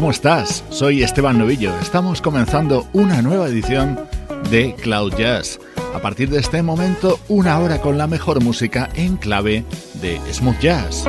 ¿Cómo estás? Soy Esteban Novillo. Estamos comenzando una nueva edición de Cloud Jazz. A partir de este momento, una hora con la mejor música en clave de smooth jazz.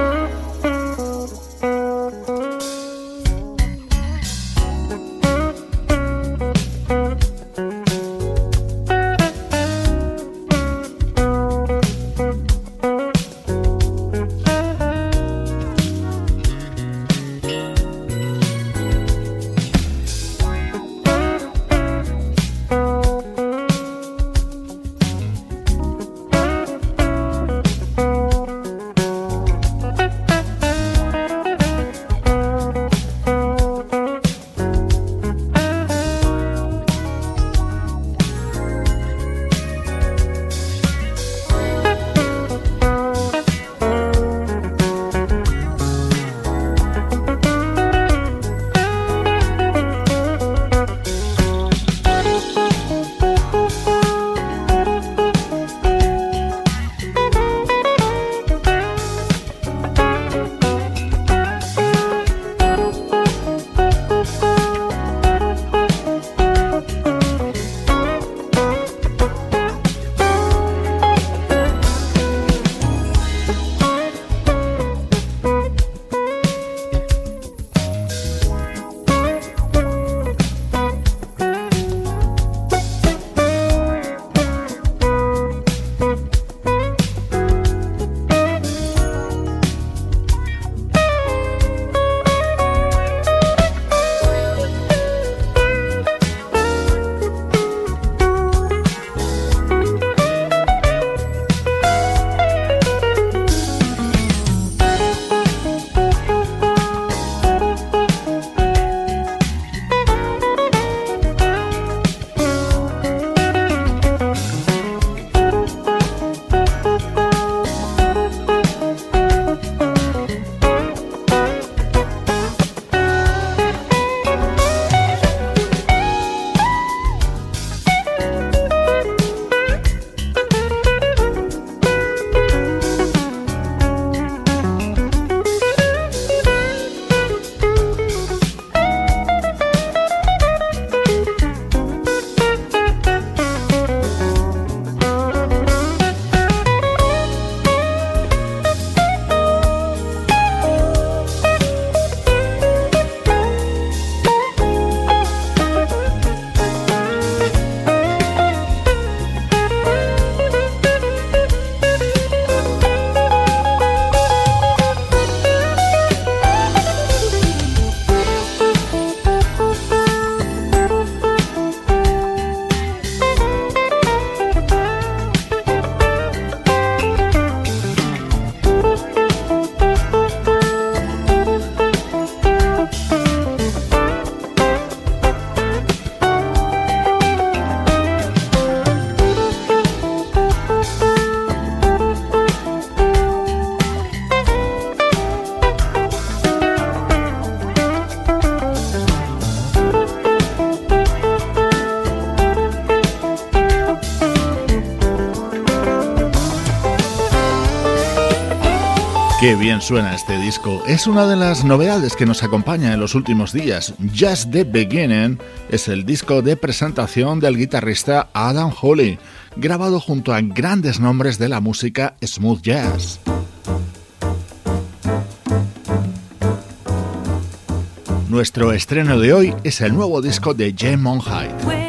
Suena este disco. Es una de las novedades que nos acompaña en los últimos días. Just the Beginning es el disco de presentación del guitarrista Adam Holly, grabado junto a grandes nombres de la música smooth jazz. Nuestro estreno de hoy es el nuevo disco de Jem Monheit.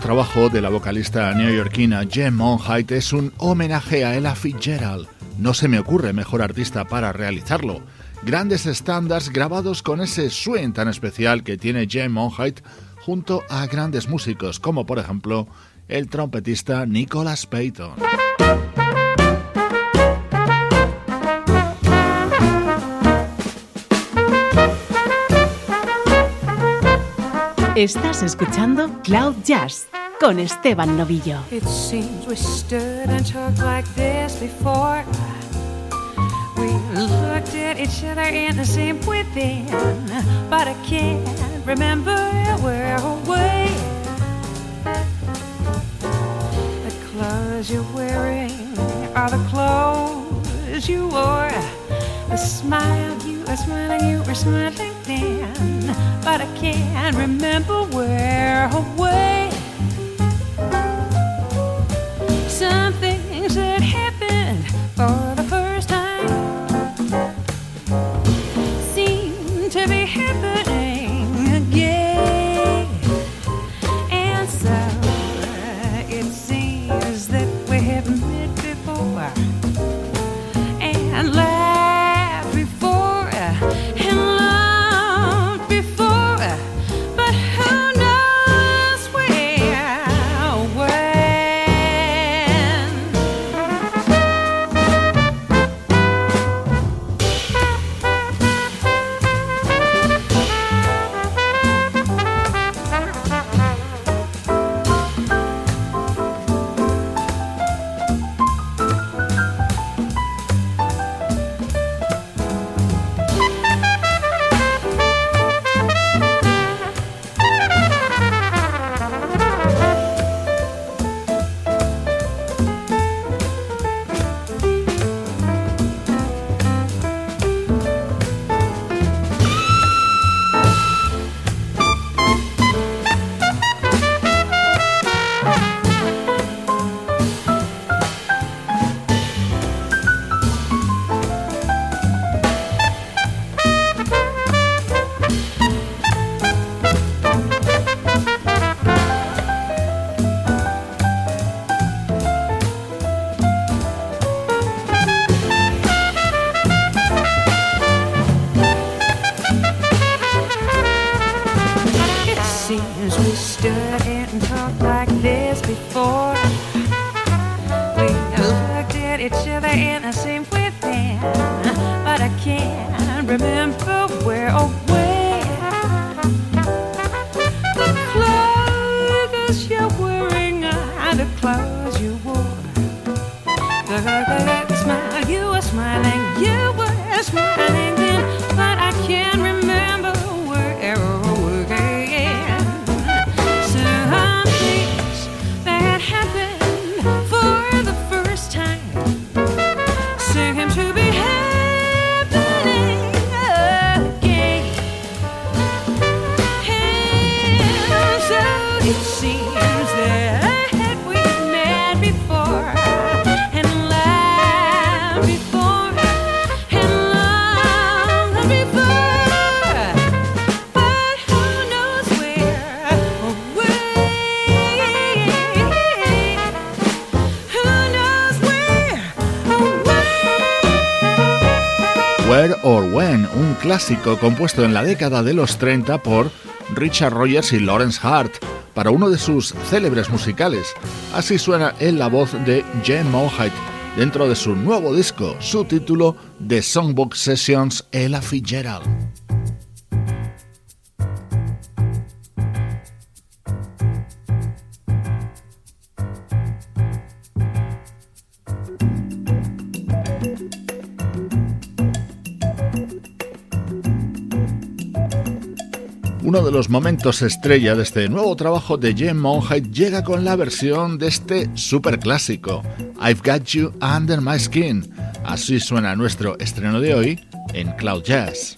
Trabajo de la vocalista neoyorquina Jem Monheit es un homenaje a Ella Fitzgerald. No se me ocurre mejor artista para realizarlo. Grandes estándares grabados con ese swing tan especial que tiene Jem Monheit junto a grandes músicos como por ejemplo el trompetista Nicholas Payton. Estás escuchando Cloud Jazz con Esteban Novillo. It seems we stood and talked like this before. We looked at each other in the same within, but I can't remember where away. The clothes you're wearing are the clothes you wore. The smile you are smiling, you were smiling then, but I can't remember where away. Some things that happened clásico compuesto en la década de los 30 por Richard Rogers y Lawrence Hart para uno de sus célebres musicales. Así suena en la voz de Jen Monheit dentro de su nuevo disco, su título The Songbook Sessions Ella Fitzgerald. Los momentos estrella de este nuevo trabajo de Jen Monheit llega con la versión de este superclásico, I've Got You Under My Skin. Así suena nuestro estreno de hoy en Cloud Jazz.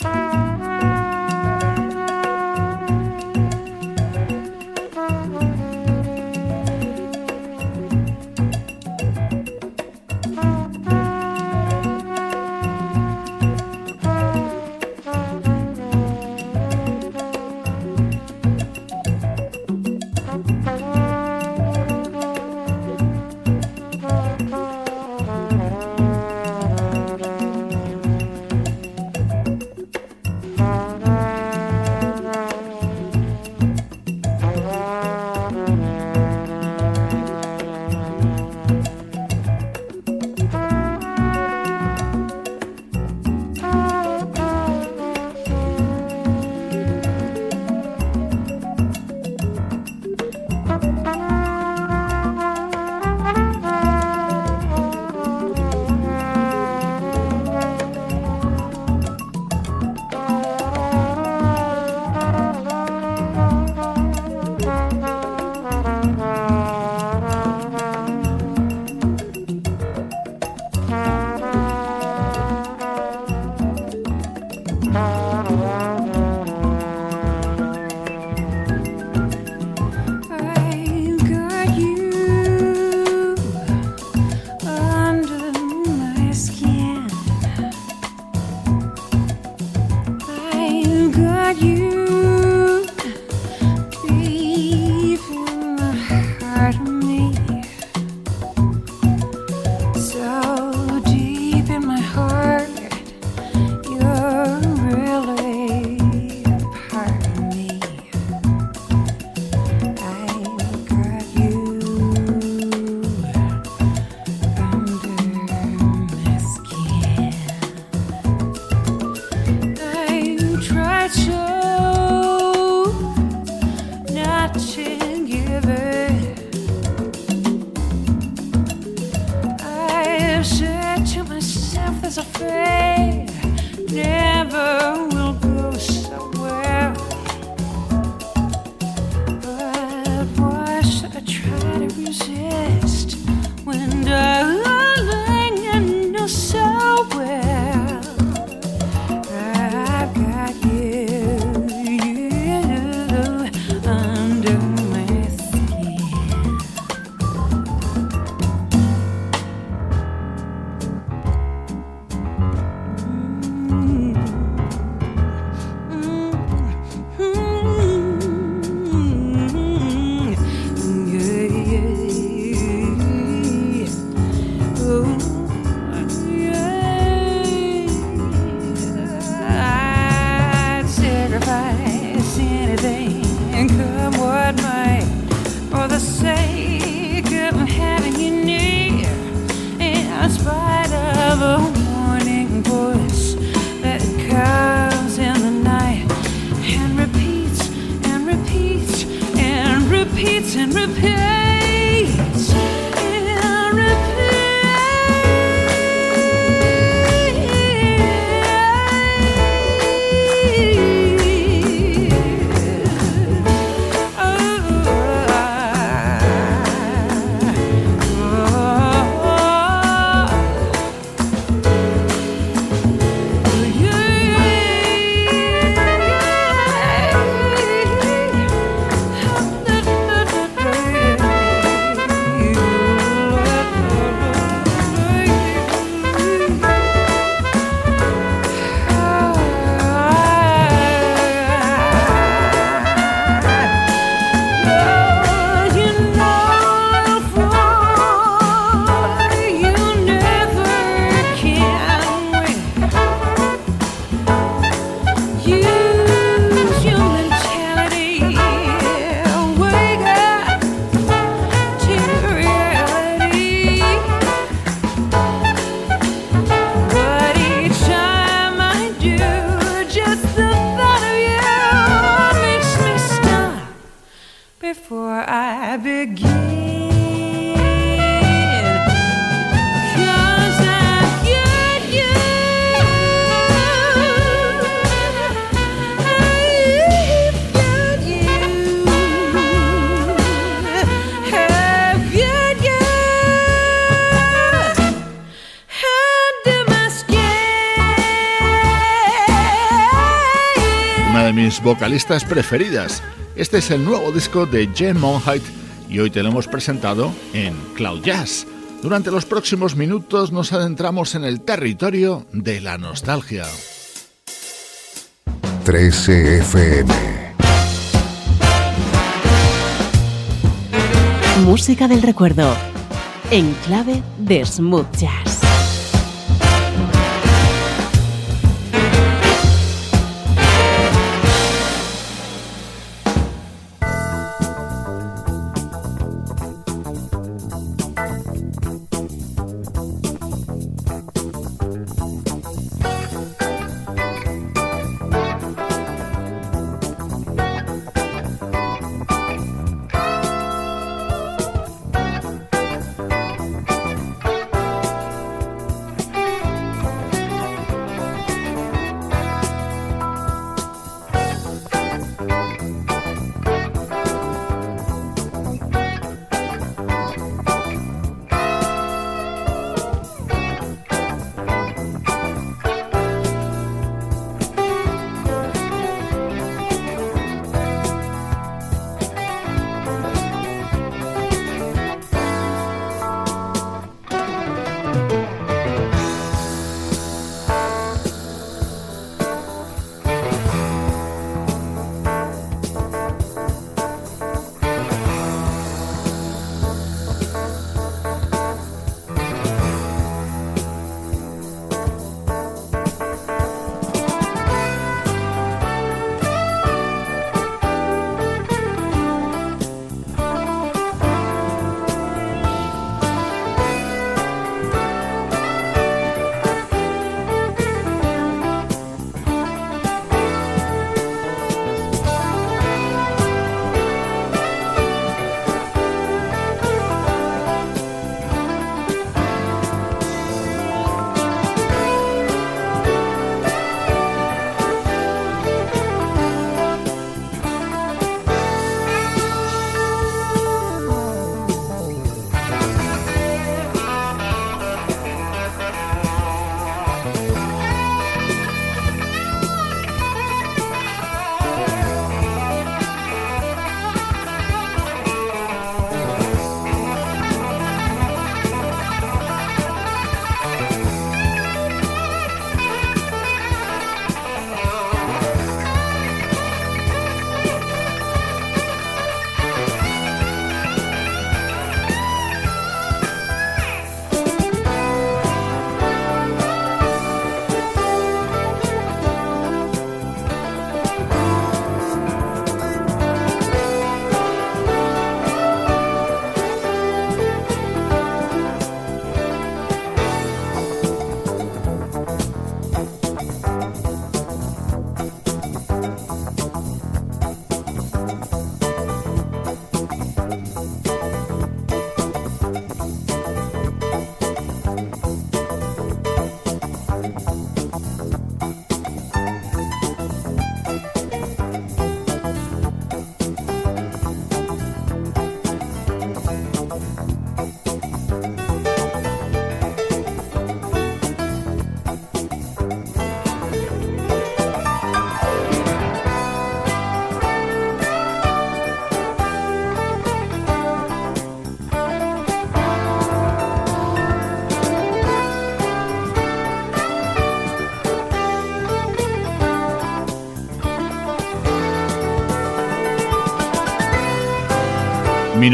Vocalistas preferidas. Este es el nuevo disco de Jen Monheit y hoy te lo hemos presentado en Cloud Jazz. Durante los próximos minutos nos adentramos en el territorio de la nostalgia. 13 FM Música del recuerdo en clave de smooth jazz.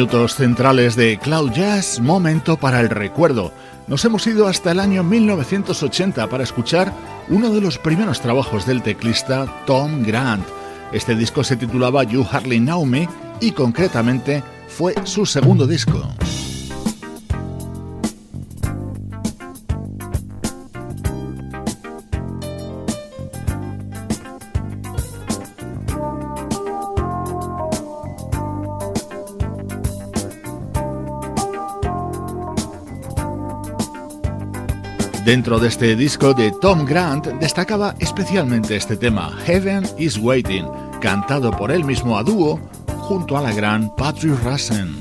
Minutos centrales de Cloud Jazz, momento para el recuerdo. Nos hemos ido hasta el año 1980 para escuchar uno de los primeros trabajos del teclista Tom Grant. Este disco se titulaba You Hardly Know Me y concretamente fue su segundo disco. Dentro de este disco de Tom Grant destacaba especialmente este tema, Heaven is Waiting, cantado por él mismo a dúo junto a la gran Patrick Russen.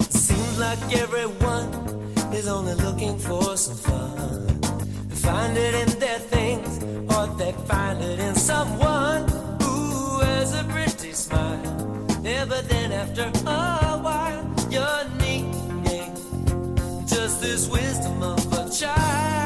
just this wisdom of a child.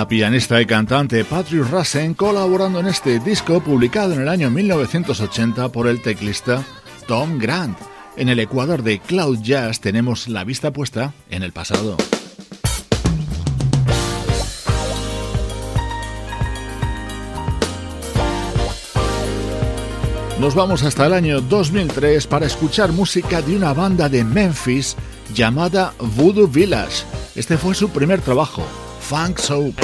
La pianista y cantante Patrick Russen colaborando en este disco publicado en el año 1980 por el teclista Tom Grant. En el Ecuador de Cloud Jazz tenemos la vista puesta en el pasado. Nos vamos hasta el año 2003 para escuchar música de una banda de Memphis llamada Voodoo Village. Este fue su primer trabajo, funk soul.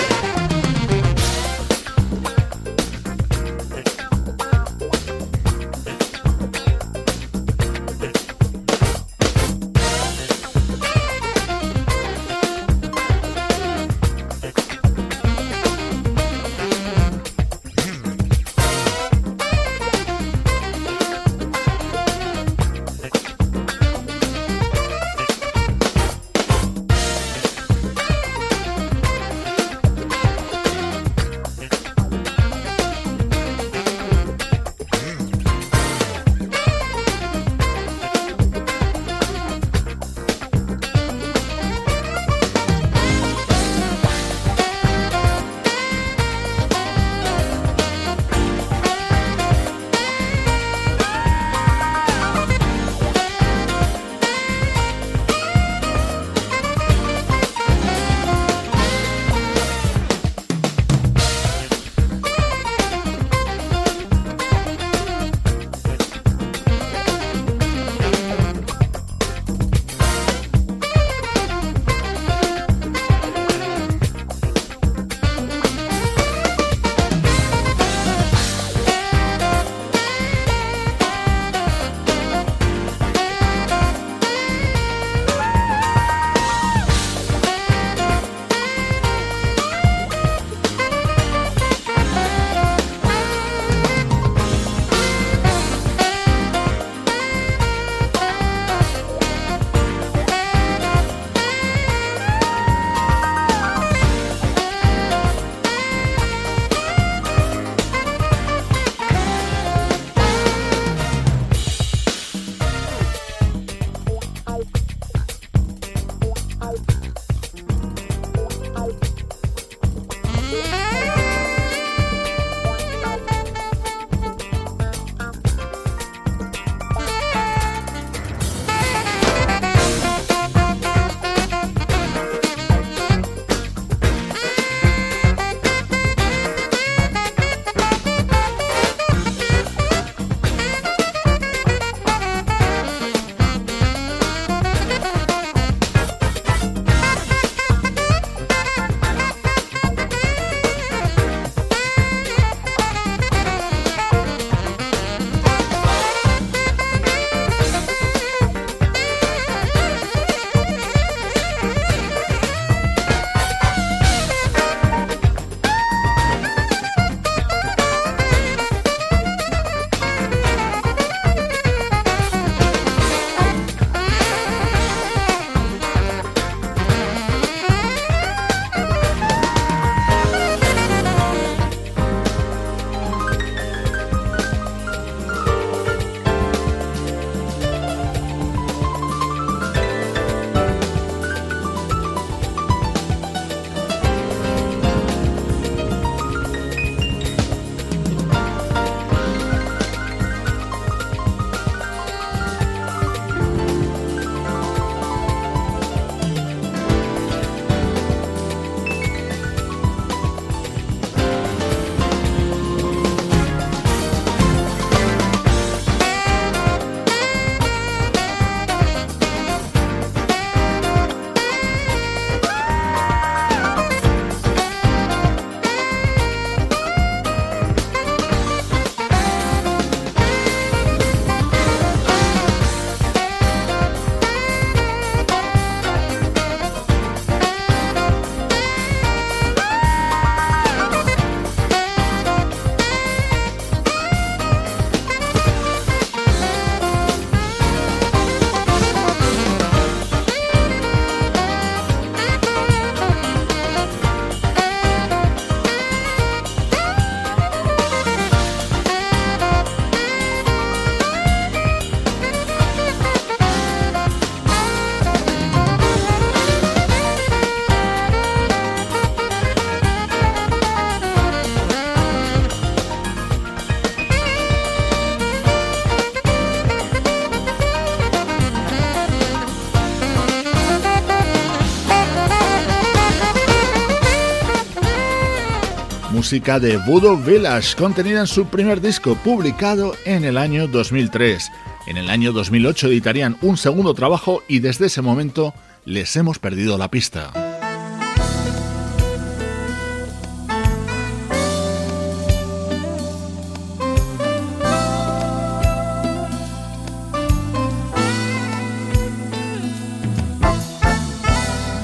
Música de Voodoo Village, contenida en su primer disco, publicado en el año 2003. En el año 2008 editarían un segundo trabajo y desde ese momento les hemos perdido la pista.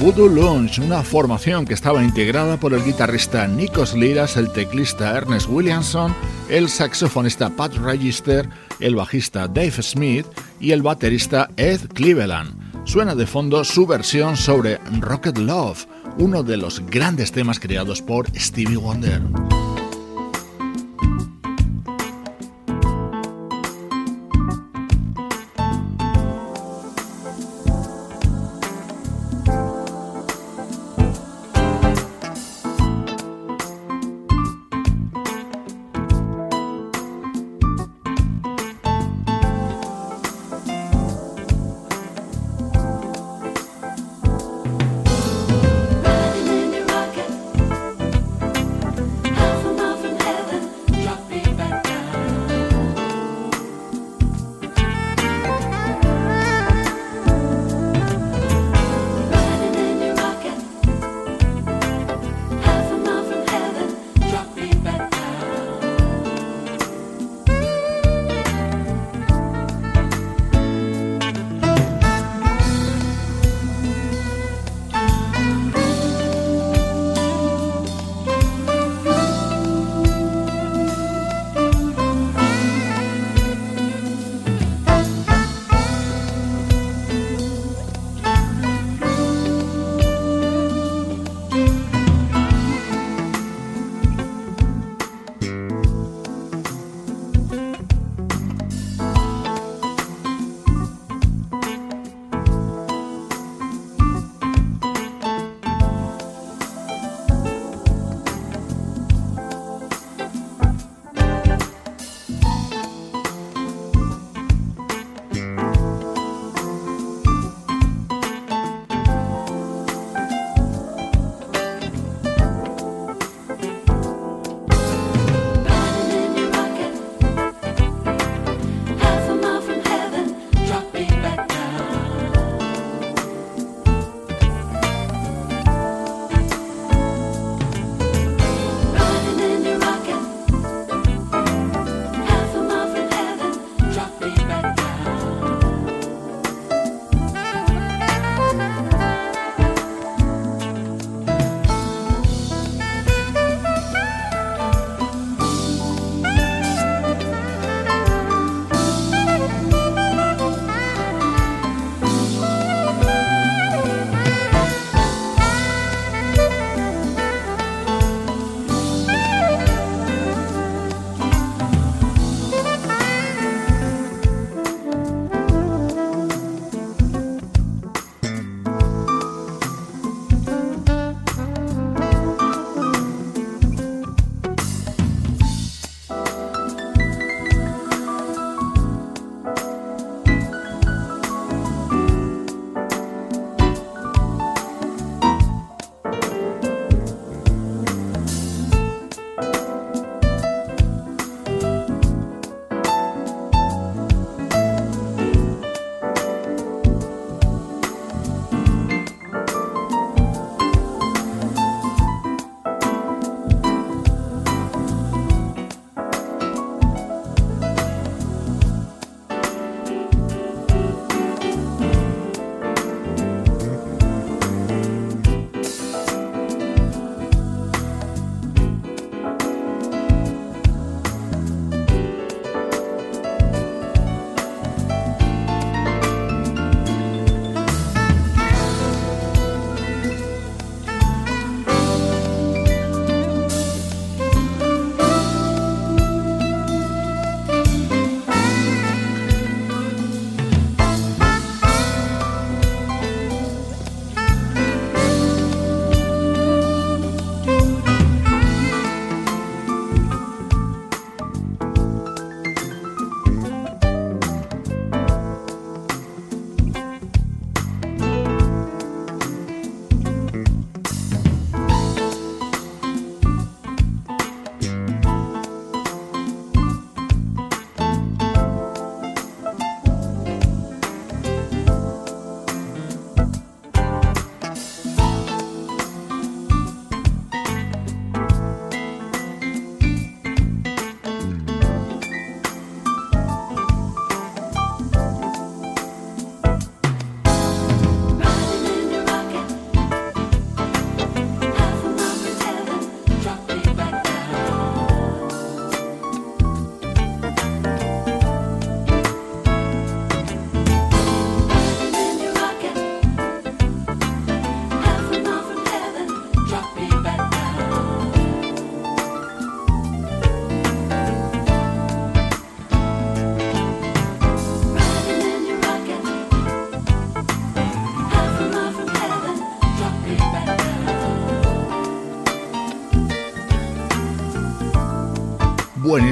Voodoo Lounge, una formación que estaba integrada por el guitarrista Nikos Liras, el teclista Ernest Williamson, el saxofonista Pat Register, el bajista Dave Smith y el baterista Ed Cleveland. Suena de fondo su versión sobre Rocket Love, uno de los grandes temas creados por Stevie Wonder.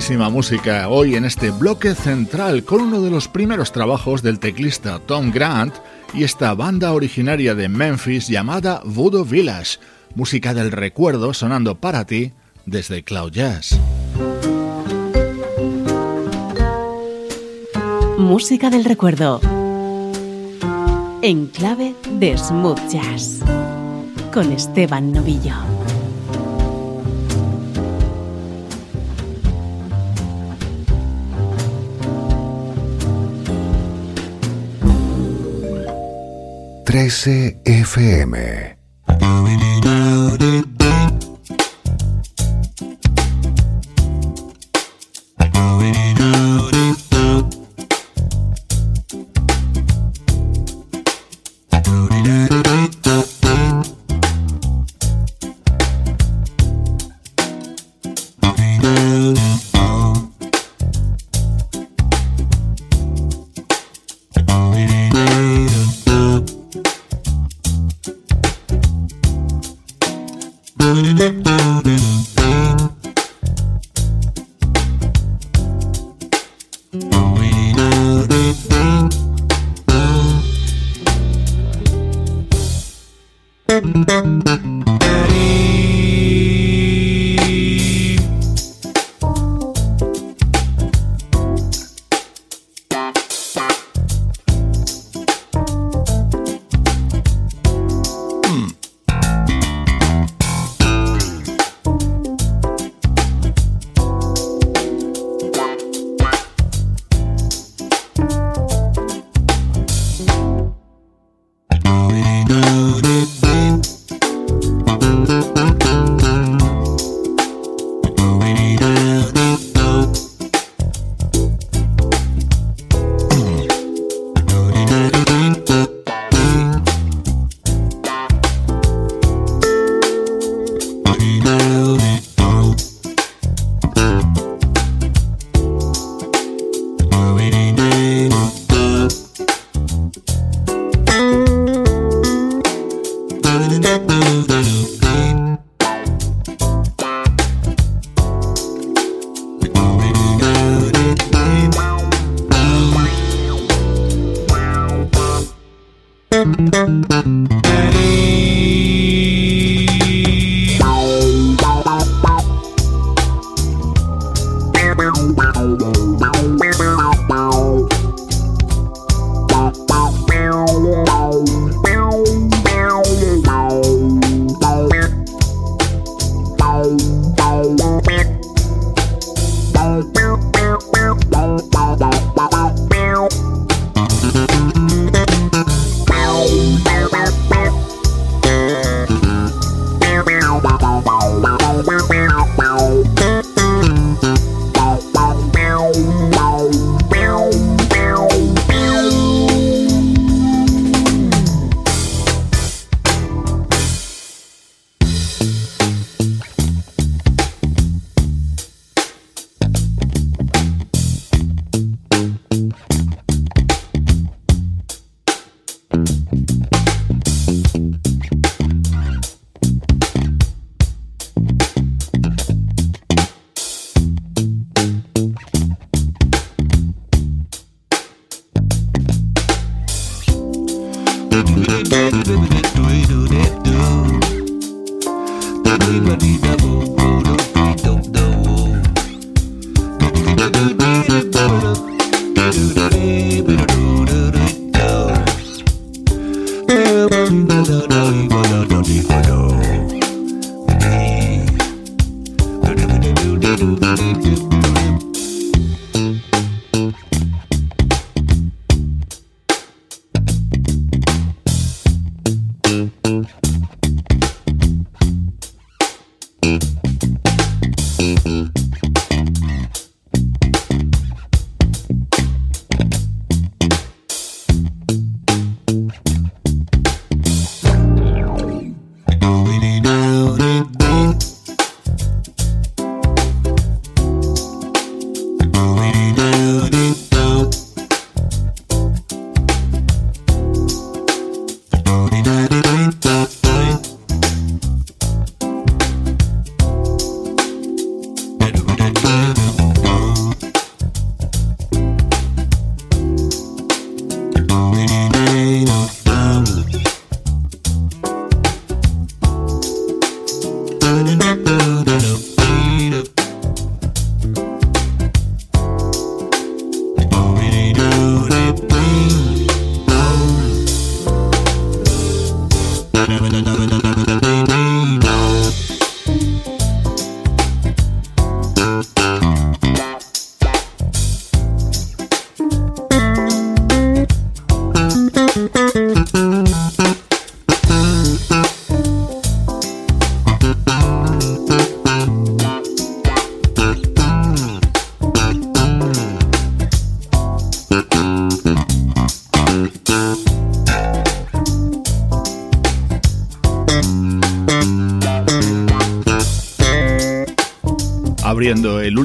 Buenísima música hoy en este bloque central con uno de los primeros trabajos del teclista Tom Grant y esta banda originaria de Memphis llamada Voodoo Village, música del recuerdo sonando para ti desde Cloud Jazz. Música del recuerdo en clave de smooth jazz con Esteban Novillo. Trece FM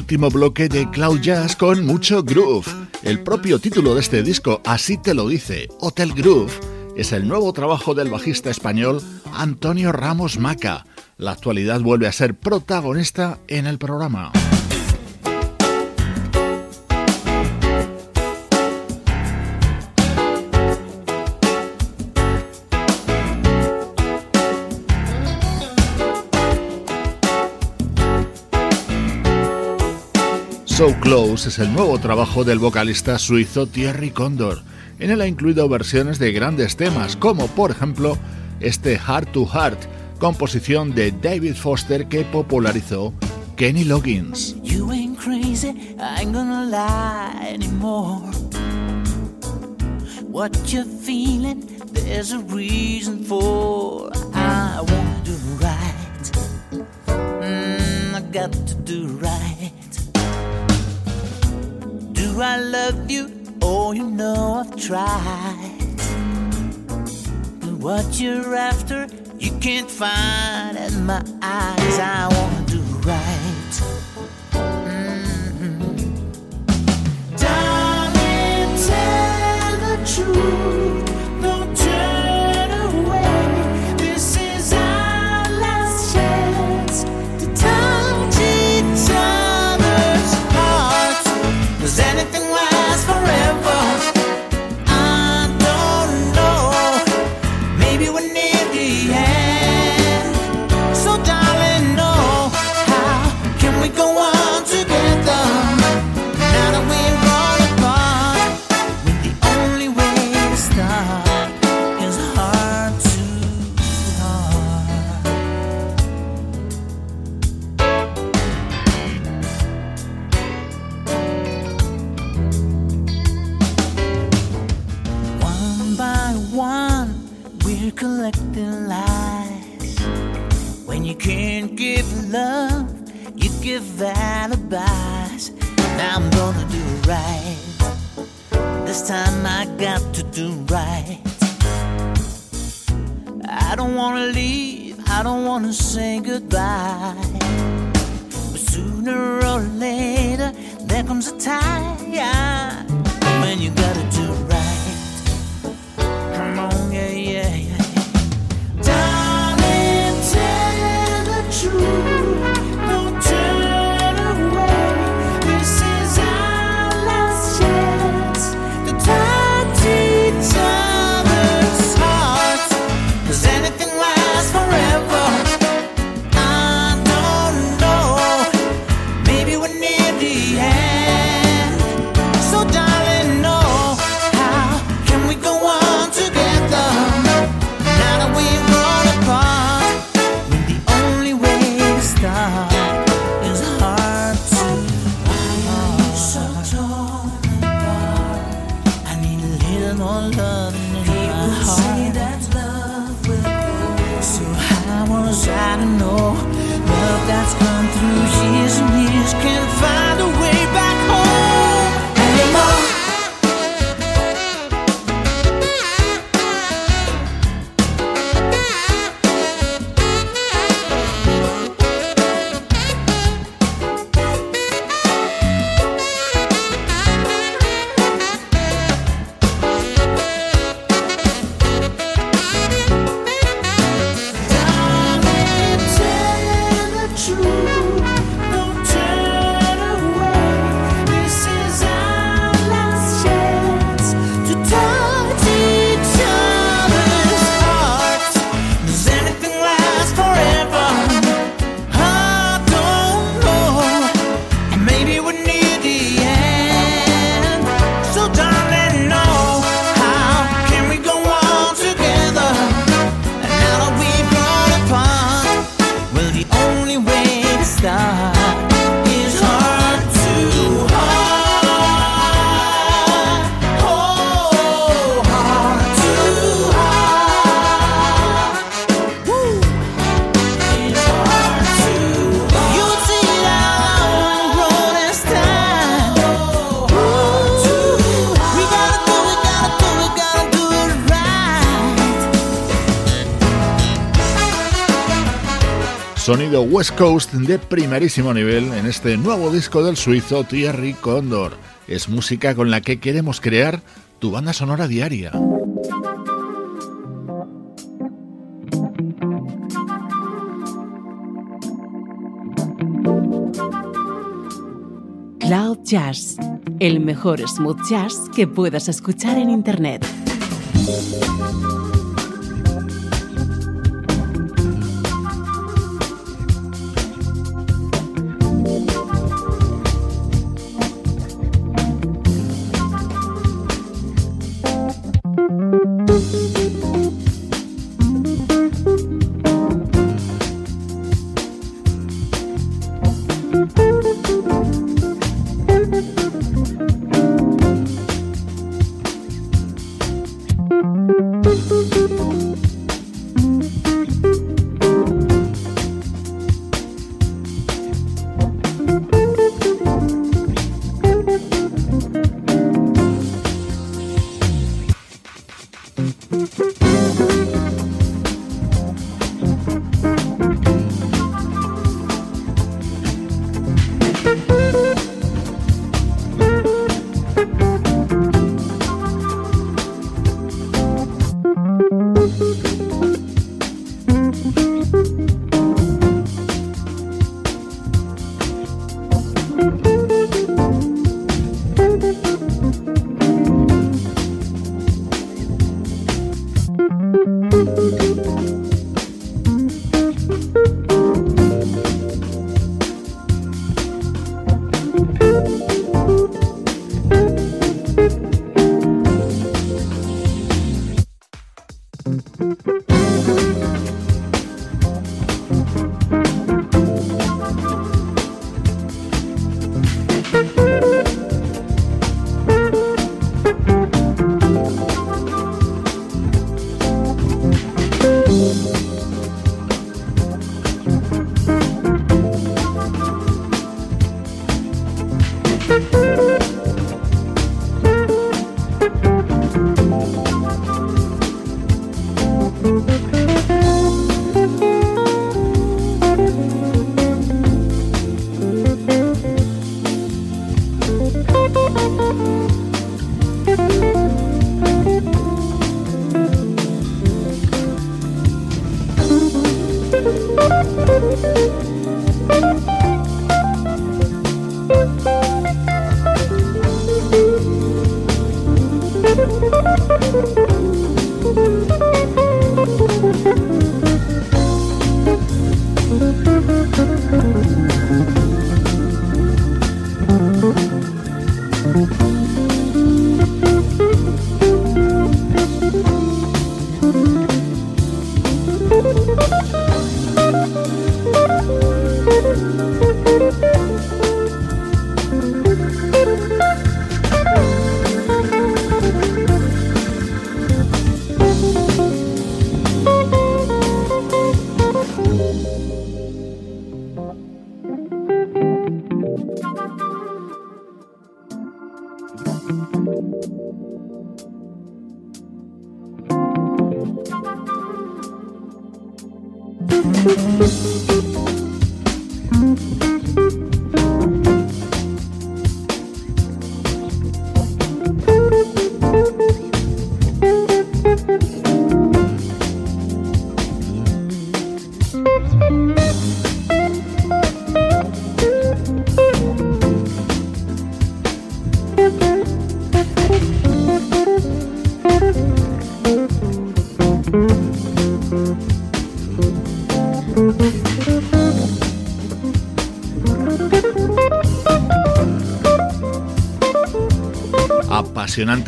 último bloque de Cloud Jazz con mucho groove. El propio título de este disco así te lo dice, Hotel Groove, es el nuevo trabajo del bajista español Antonio Ramos Maca. La actualidad vuelve a ser protagonista en el programa. So Close es el nuevo trabajo del vocalista suizo Thierry Condor. En él ha incluido versiones de grandes temas, como por ejemplo este Heart to Heart, composición de David Foster que popularizó Kenny Loggins. I love you? Oh, you know I've tried. But what you're after, you can't find in my eyes. I wanna do right. Mm-hmm. Darling, tell the truth. Give alibis. Now I'm gonna do right. This time I got to do right. I don't wanna leave, I don't wanna say goodbye. But sooner or later, there comes a time when you gotta do right. Sonido West Coast de primerísimo nivel en este nuevo disco del suizo Thierry Condor. Es música con la que queremos crear tu banda sonora diaria. Cloud Jazz, el mejor smooth jazz que puedas escuchar en Internet.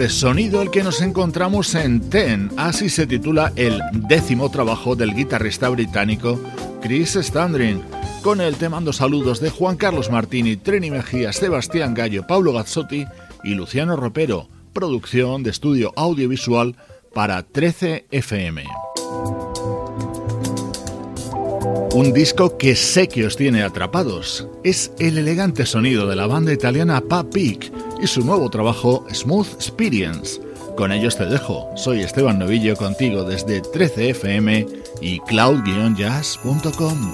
Sonido el que nos encontramos en Ten, así se titula el décimo trabajo del guitarrista británico Chris Standring. Con él te mando saludos de Juan Carlos Martini, Trini Mejía, Sebastián Gallo, Pablo Gazzotti y Luciano Ropero, producción de estudio audiovisual para 13 FM. Un disco que sé que os tiene atrapados. Es el elegante sonido de la banda italiana Pa Peak y su nuevo trabajo Smooth Experience. Con ellos te dejo. Soy Esteban Novillo contigo desde 13fm y cloud-jazz.com.